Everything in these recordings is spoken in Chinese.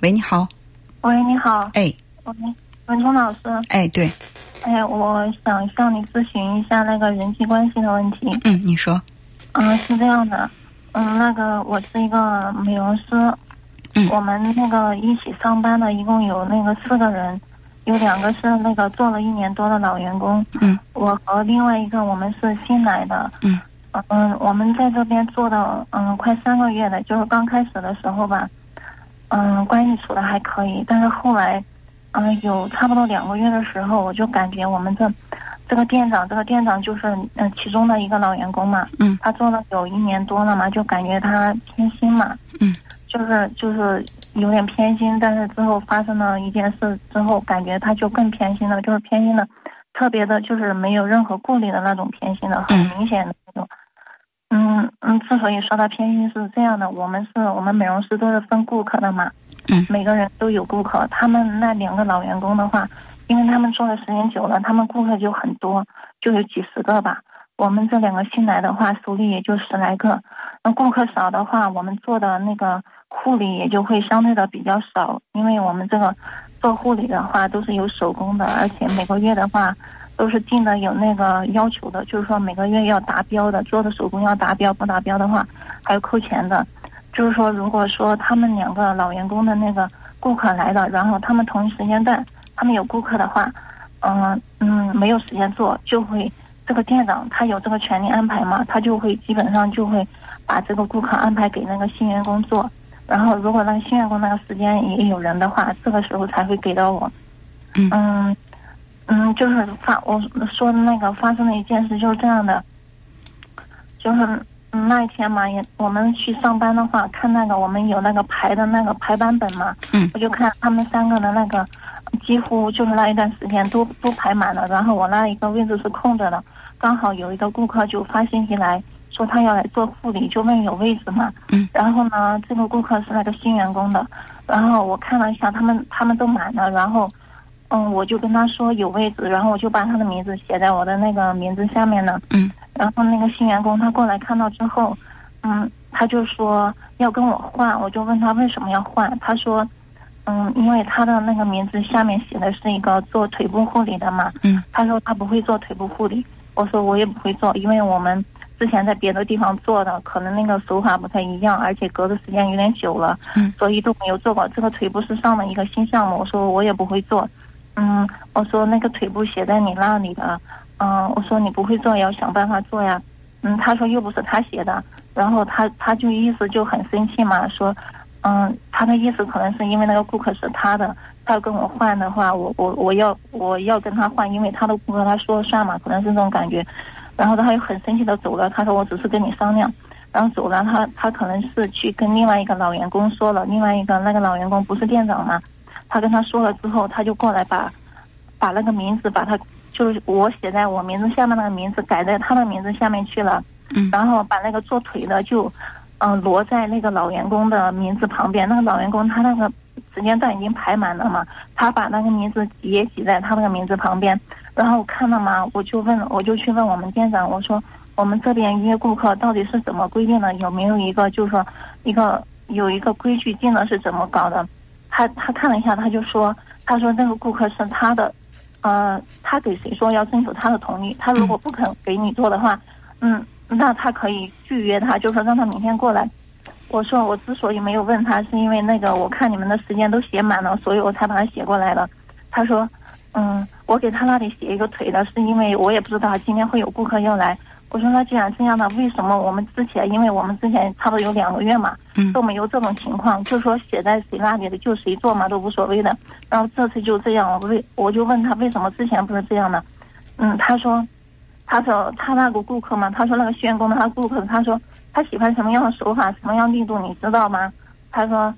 喂，你好。喂，你好。哎。喂，文聪老师。哎，对。哎，我想向你咨询一下那个人际关系的问题。嗯，你说。嗯，是这样的。嗯，那个我是一个美容师。嗯。我们那个一起上班的一共有那个四个人，有两个是那个做了一年多的老员工。嗯。我和另外一个我们是新来的。嗯。嗯，我们在这边做的嗯快三个月的，就是刚开始的时候吧，嗯，关系处的还可以，但是后来，嗯，有差不多两个月的时候，我就感觉我们这这个店长，这个店长就是嗯其中的一个老员工嘛，嗯，他做了有一年多了嘛，就感觉他偏心嘛，嗯，就是就是有点偏心，但是之后发生了一件事之后，感觉他就更偏心了，就是偏心的特别的，就是没有任何顾虑的那种偏心的，很明显的。嗯嗯，之所以说他偏心是这样的，我们是我们美容师都是分顾客的嘛，嗯，每个人都有顾客。他们那两个老员工的话，因为他们做的时间久了，他们顾客就很多，就有几十个吧。我们这两个新来的话，手里也就十来个。那顾客少的话，我们做的那个护理也就会相对的比较少，因为我们这个做护理的话都是有手工的，而且每个月的话。都是定的有那个要求的，就是说每个月要达标的，做的手工要达标，不达标的话还要扣钱的。就是说，如果说他们两个老员工的那个顾客来了，然后他们同一时间段他们有顾客的话，嗯嗯，没有时间做，就会这个店长他有这个权利安排嘛，他就会基本上就会把这个顾客安排给那个新员工做。然后如果那个新员工那个时间也有人的话，这个时候才会给到我。嗯。嗯，就是发我说的那个发生的一件事就是这样的，就是那一天嘛，也我们去上班的话，看那个我们有那个排的那个排班本嘛，嗯，我就看他们三个的那个，几乎就是那一段时间都都排满了，然后我那一个位置是空着的，刚好有一个顾客就发信息来说他要来做护理，就问有位置嘛，嗯，然后呢，这个顾客是那个新员工的，然后我看了一下，他们他们都满了，然后。嗯，我就跟他说有位置，然后我就把他的名字写在我的那个名字下面呢。嗯。然后那个新员工他过来看到之后，嗯，他就说要跟我换，我就问他为什么要换，他说，嗯，因为他的那个名字下面写的是一个做腿部护理的嘛。嗯。他说他不会做腿部护理，我说我也不会做，因为我们之前在别的地方做的，可能那个手法不太一样，而且隔的时间有点久了，嗯，所以都没有做过。这个腿部是上的一个新项目，我说我也不会做。嗯，我说那个腿部写在你那里的，嗯，我说你不会做也要想办法做呀。嗯，他说又不是他写的，然后他他就意思就很生气嘛，说，嗯，他的意思可能是因为那个顾客是他的，他要跟我换的话，我我我要我要跟他换，因为他的顾客他说了算嘛，可能是这种感觉。然后他又很生气的走了，他说我只是跟你商量，然后走了，他他可能是去跟另外一个老员工说了，另外一个那个老员工不是店长嘛。他跟他说了之后，他就过来把，把那个名字把他就是我写在我名字下面那个名字改在他的名字下面去了，嗯，然后把那个做腿的就，嗯，挪在那个老员工的名字旁边。那个老员工他那个时间段已经排满了嘛，他把那个名字也挤在他那个名字旁边。然后看了嘛，我就问，我就去问我们店长，我说我们这边约顾客到底是怎么规定的？有没有一个就是说一个有一个规矩定的是怎么搞的？他他看了一下，他就说：“他说那个顾客是他的，呃，他给谁说要征求他的同意。他如果不肯给你做的话，嗯，那他可以拒约他，就说让他明天过来。”我说：“我之所以没有问他，是因为那个我看你们的时间都写满了，所以我才把他写过来了。”他说：“嗯，我给他那里写一个腿的，是因为我也不知道今天会有顾客要来。”我说那既然这样的，为什么我们之前，因为我们之前差不多有两个月嘛，都没有这种情况，就是说写在谁那里的就谁做嘛，都无所谓的。然后这次就这样，我为我就问他为什么之前不是这样的？嗯，他说，他说他那个顾客嘛，他说那个宣工的他顾客，他说他喜欢什么样的手法，什么样力度，你知道吗？他说，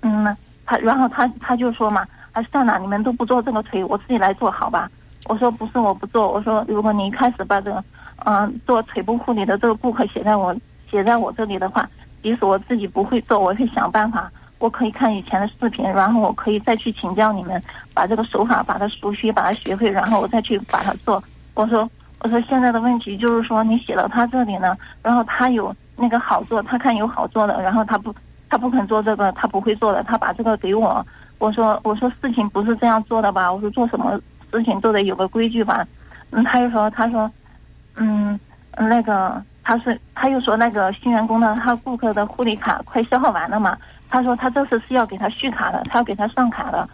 嗯，他然后他他就说嘛，哎算了，你们都不做这个腿，我自己来做好吧。我说不是我不做，我说如果你一开始把这个。嗯，做腿部护理的这个顾客写在我写在我这里的话，即使我自己不会做，我会想办法。我可以看以前的视频，然后我可以再去请教你们，把这个手法把它熟悉，把它学会，然后我再去把它做。我说，我说现在的问题就是说，你写到他这里呢，然后他有那个好做，他看有好做的，然后他不，他不肯做这个，他不会做的，他把这个给我。我说我说事情不是这样做的吧？我说做什么事情都得有个规矩吧。嗯，他就说他说，嗯，那个他是他又说那个新员工的他顾客的护理卡快消耗完了嘛？他说他这次是要给他续卡的，他要给他上卡的。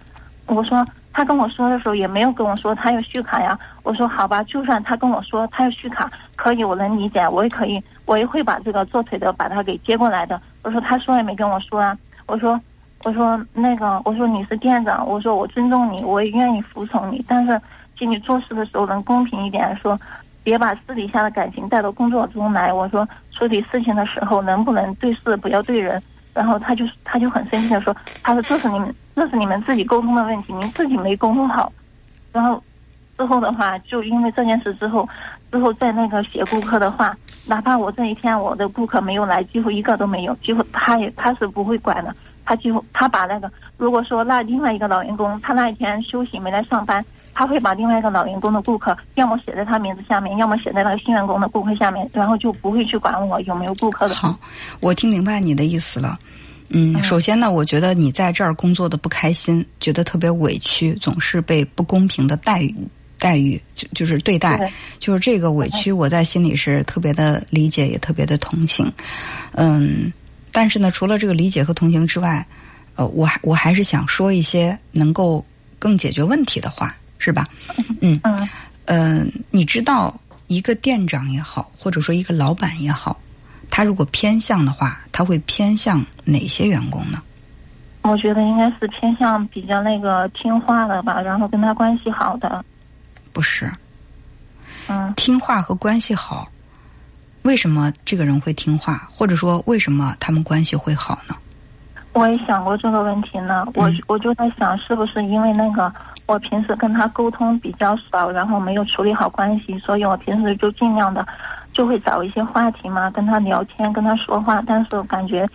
我说他跟我说的时候也没有跟我说他要续卡呀。我说好吧，就算他跟我说他要续卡，可以，我能理解，我也可以，我也会把这个做腿的把他给接过来的。我说他说也没跟我说啊。我说我说那个我说你是店长，我说我尊重你，我也愿意服从你，但是请你做事的时候能公平一点，说别把私底下的感情带到工作中来。我说处理事情的时候能不能对事不要对人。然后他就他就很生气的说：“他说这是你们这是你们自己沟通的问题，您自己没沟通好。”然后之后的话，就因为这件事之后，之后在那个写顾客的话，哪怕我这一天我的顾客没有来，几乎一个都没有，几乎他也他是不会管的。他几乎他把那个如果说那另外一个老员工他那一天休息没来上班，他会把另外一个老员工的顾客要么写在他名字下面，要么写在那个新员工的顾客下面，然后就不会去管我有没有顾客的。好，我听明白你的意思了。嗯，首先呢，我觉得你在这儿工作的不开心，觉得特别委屈，总是被不公平的待遇待遇，就就是对待，就是这个委屈，我在心里是特别的理解，也特别的同情。嗯，但是呢，除了这个理解和同情之外，呃，我还我还是想说一些能够更解决问题的话，是吧？嗯嗯嗯，你知道一个店长也好，或者说一个老板也好。他如果偏向的话，他会偏向哪些员工呢？我觉得应该是偏向比较那个听话的吧，然后跟他关系好的。不是。嗯。听话和关系好，为什么这个人会听话？或者说，为什么他们关系会好呢？我也想过这个问题呢。我我就在想，是不是因为那个我平时跟他沟通比较少，然后没有处理好关系，所以我平时就尽量的。就会找一些话题嘛，跟他聊天，跟他说话。但是我感觉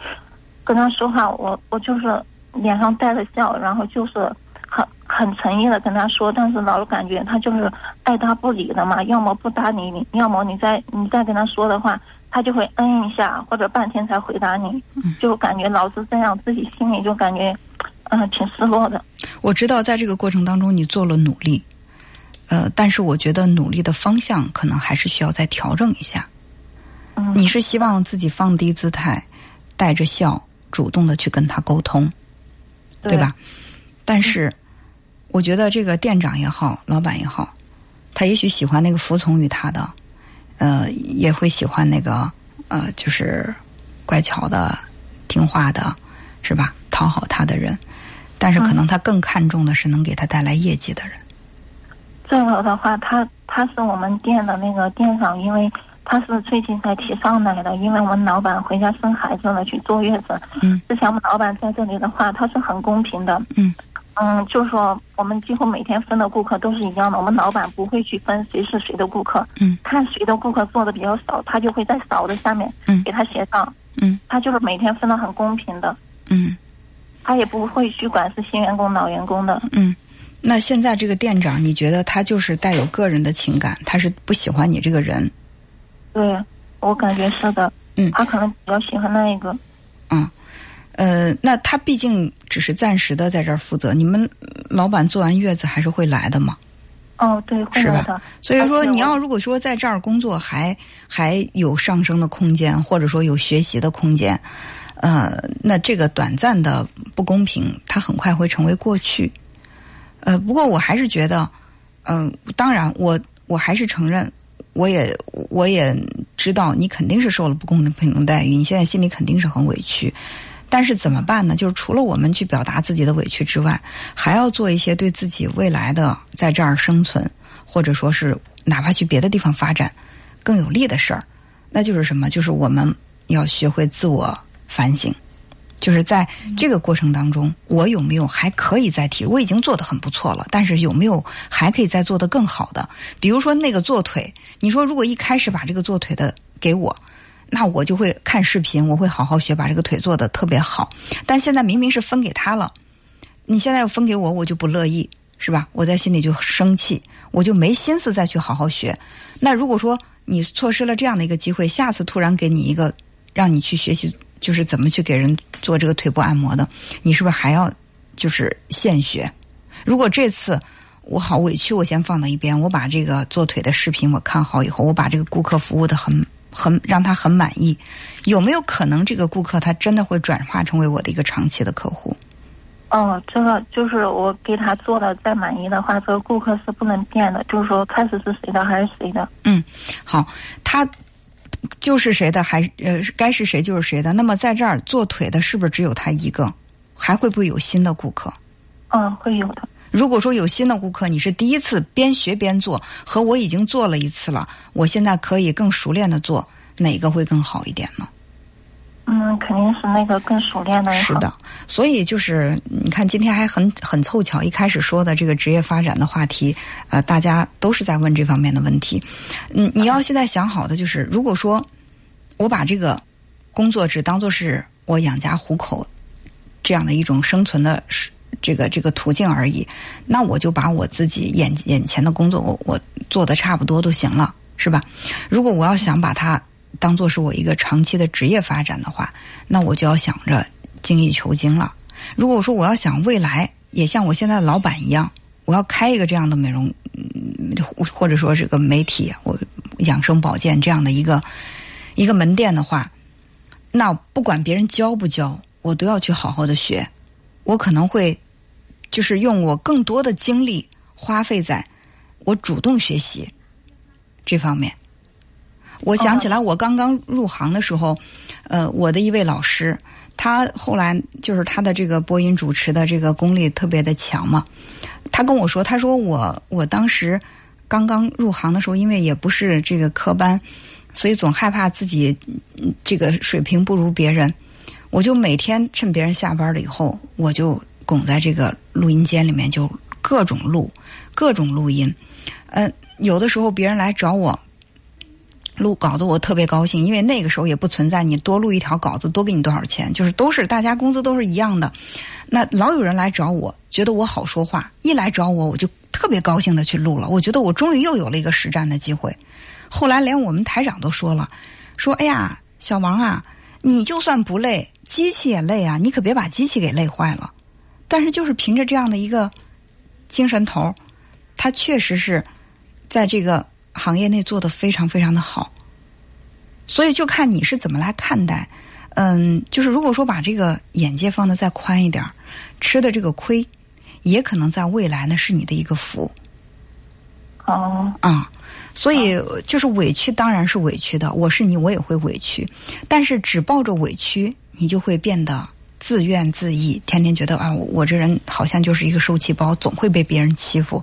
跟他说话，我我就是脸上带着笑，然后就是很很诚意的跟他说。但是老是感觉他就是爱答不理的嘛，要么不搭理你，要么你再你再跟他说的话，他就会嗯一下，或者半天才回答你。就感觉老是这样，自己心里就感觉嗯挺失落的。我知道在这个过程当中，你做了努力。呃，但是我觉得努力的方向可能还是需要再调整一下。你是希望自己放低姿态，带着笑，主动的去跟他沟通，对吧？但是，我觉得这个店长也好，老板也好，他也许喜欢那个服从于他的，呃，也会喜欢那个呃，就是乖巧的、听话的，是吧？讨好他的人，但是可能他更看重的是能给他带来业绩的人。这个的话，他他是我们店的那个店长，因为他是最近才提上来的。因为我们老板回家生孩子了，去坐月子。嗯。之前我们老板在这里的话，他是很公平的。嗯。嗯，就是说我们几乎每天分的顾客都是一样的，我们老板不会去分谁是谁的顾客。嗯。看谁的顾客做的比较少，他就会在少的下面嗯给他写上。嗯。他就是每天分的很公平的。嗯。他也不会去管是新员工老员工的。嗯。那现在这个店长，你觉得他就是带有个人的情感，他是不喜欢你这个人？对，我感觉是的。嗯，他可能比较喜欢那一个。嗯，呃，那他毕竟只是暂时的在这儿负责，你们老板做完月子还是会来的嘛？哦，对，会来的。所以说，你要如果说在这儿工作还还有上升的空间，或者说有学习的空间，呃，那这个短暂的不公平，它很快会成为过去。呃，不过我还是觉得，嗯，当然，我我还是承认，我也我也知道你肯定是受了不公平的待遇，你现在心里肯定是很委屈。但是怎么办呢？就是除了我们去表达自己的委屈之外，还要做一些对自己未来的在这儿生存，或者说是哪怕去别的地方发展更有利的事儿。那就是什么？就是我们要学会自我反省。就是在这个过程当中，我有没有还可以再提？我已经做的很不错了，但是有没有还可以再做的更好的？比如说那个做腿，你说如果一开始把这个做腿的给我，那我就会看视频，我会好好学，把这个腿做的特别好。但现在明明是分给他了，你现在要分给我，我就不乐意，是吧？我在心里就生气，我就没心思再去好好学。那如果说你错失了这样的一个机会，下次突然给你一个让你去学习。就是怎么去给人做这个腿部按摩的，你是不是还要就是现学？如果这次我好委屈，我先放到一边，我把这个做腿的视频我看好以后，我把这个顾客服务的很很让他很满意，有没有可能这个顾客他真的会转化成为我的一个长期的客户？哦，这个就是我给他做的，再满意的话，这个顾客是不能变的，就是说开始是谁的还是谁的。嗯，好，他就是谁的，还呃该是谁就是谁的。那么在这儿做腿的，是不是只有他一个？还会不会有新的顾客？嗯，会有的。如果说有新的顾客，你是第一次边学边做，和我已经做了一次了，我现在可以更熟练的做，哪个会更好一点呢？嗯，肯定是那个更熟练的。是的，所以就是你看，今天还很很凑巧，一开始说的这个职业发展的话题，呃，大家都是在问这方面的问题。嗯，你要现在想好的就是，如果说我把这个工作只当做是我养家糊口这样的一种生存的这个这个途径而已，那我就把我自己眼眼前的工作我我做的差不多都行了，是吧？如果我要想把它。当做是我一个长期的职业发展的话，那我就要想着精益求精了。如果说我要想未来也像我现在的老板一样，我要开一个这样的美容，或者说这个媒体，我养生保健这样的一个一个门店的话，那不管别人教不教，我都要去好好的学。我可能会就是用我更多的精力花费在我主动学习这方面。我想起来，我刚刚入行的时候，呃，我的一位老师，他后来就是他的这个播音主持的这个功力特别的强嘛。他跟我说，他说我我当时刚刚入行的时候，因为也不是这个科班，所以总害怕自己这个水平不如别人。我就每天趁别人下班了以后，我就拱在这个录音间里面，就各种录，各种录音。嗯，有的时候别人来找我。录稿子我特别高兴，因为那个时候也不存在你多录一条稿子多给你多少钱，就是都是大家工资都是一样的。那老有人来找我，觉得我好说话，一来找我我就特别高兴的去录了。我觉得我终于又有了一个实战的机会。后来连我们台长都说了，说哎呀，小王啊，你就算不累，机器也累啊，你可别把机器给累坏了。但是就是凭着这样的一个精神头，他确实是在这个。行业内做的非常非常的好，所以就看你是怎么来看待。嗯，就是如果说把这个眼界放的再宽一点，吃的这个亏，也可能在未来呢是你的一个福。哦，啊，所以就是委屈当然是委屈的，我是你我也会委屈，但是只抱着委屈，你就会变得自怨自艾，天天觉得啊，我这人好像就是一个受气包，总会被别人欺负。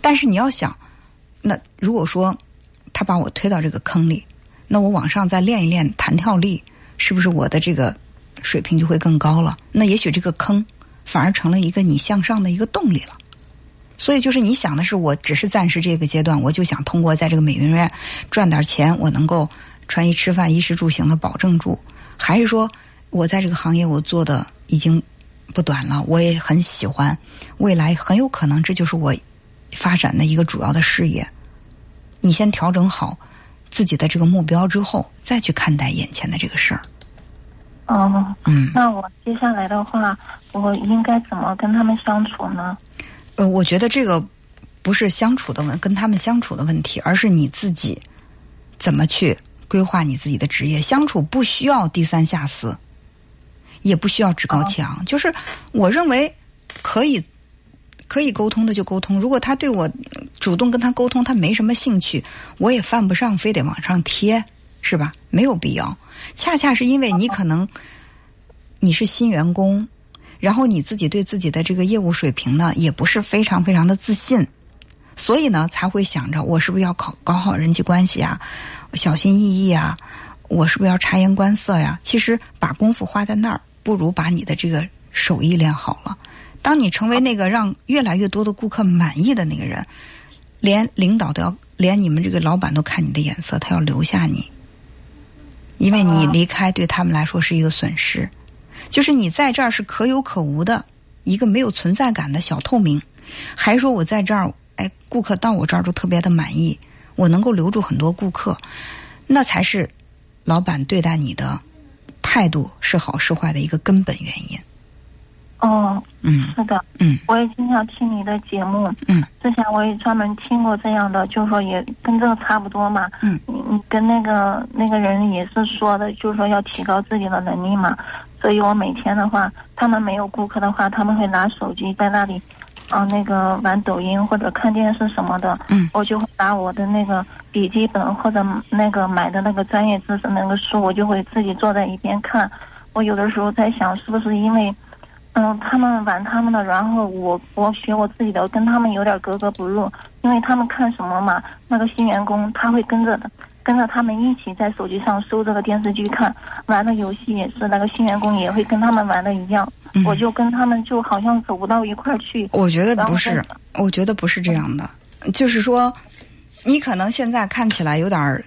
但是你要想。那如果说他把我推到这个坑里，那我往上再练一练弹跳力，是不是我的这个水平就会更高了？那也许这个坑反而成了一个你向上的一个动力了。所以就是你想的是，我只是暂时这个阶段，我就想通过在这个美容院赚点钱，我能够穿衣吃饭、衣食住行的保证住，还是说我在这个行业我做的已经不短了，我也很喜欢，未来很有可能这就是我。发展的一个主要的事业，你先调整好自己的这个目标之后，再去看待眼前的这个事儿。哦，嗯，那我接下来的话，我应该怎么跟他们相处呢？呃，我觉得这个不是相处的问，跟他们相处的问题，而是你自己怎么去规划你自己的职业。相处不需要低三下四，也不需要趾高气昂，就是我认为可以。可以沟通的就沟通，如果他对我主动跟他沟通，他没什么兴趣，我也犯不上非得往上贴，是吧？没有必要。恰恰是因为你可能你是新员工，然后你自己对自己的这个业务水平呢，也不是非常非常的自信，所以呢才会想着我是不是要搞搞好人际关系啊，小心翼翼啊，我是不是要察言观色呀？其实把功夫花在那儿，不如把你的这个手艺练好了。当你成为那个让越来越多的顾客满意的那个人，连领导都要，连你们这个老板都看你的眼色，他要留下你，因为你离开对他们来说是一个损失。就是你在这儿是可有可无的一个没有存在感的小透明，还说我在这儿，哎，顾客到我这儿都特别的满意，我能够留住很多顾客，那才是老板对待你的。态度是好是坏的一个根本原因。哦，嗯是的，嗯我也经常听你的节目。嗯，之前我也专门听过这样的，就是说也跟这个差不多嘛。嗯，你你跟那个那个人也是说的，就是说要提高自己的能力嘛。所以我每天的话，他们没有顾客的话，他们会拿手机在那里，啊、那个玩抖音或者看电视什么的。嗯，我就会把我的那个笔记本或者那个买的那个专业知识那个书，我就会自己坐在一边看。我有的时候在想，是不是因为，嗯，他们玩他们的，然后我我学我自己的，跟他们有点格格不入。因为他们看什么嘛，那个新员工他会跟着的，跟着他们一起在手机上搜这个电视剧看，玩的游戏也是那个新员工也会跟他们玩的一样。嗯我就跟他们就好像走不到一块儿去。我觉得不是，我觉得不是这样的，就是说，你可能现在看起来有点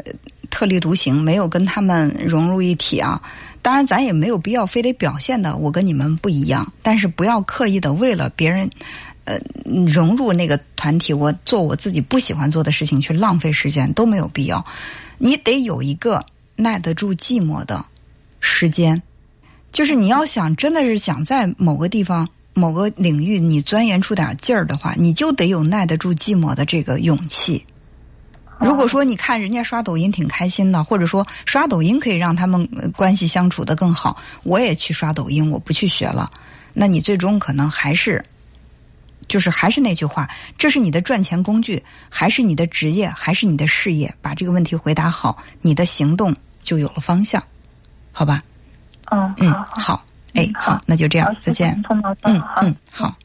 特立独行，没有跟他们融入一体啊。当然，咱也没有必要非得表现的我跟你们不一样，但是不要刻意的为了别人，呃，融入那个团体，我做我自己不喜欢做的事情去浪费时间都没有必要。你得有一个耐得住寂寞的时间，就是你要想真的是想在某个地方、某个领域你钻研出点劲儿的话，你就得有耐得住寂寞的这个勇气。如果说你看人家刷抖音挺开心的，或者说刷抖音可以让他们关系相处的更好，我也去刷抖音，我不去学了，那你最终可能还是，就是还是那句话，这是你的赚钱工具，还是你的职业，还是你的事业？把这个问题回答好，你的行动就有了方向，好吧？嗯，嗯，好哎，好好，那就这样，，再见。嗯好嗯，好。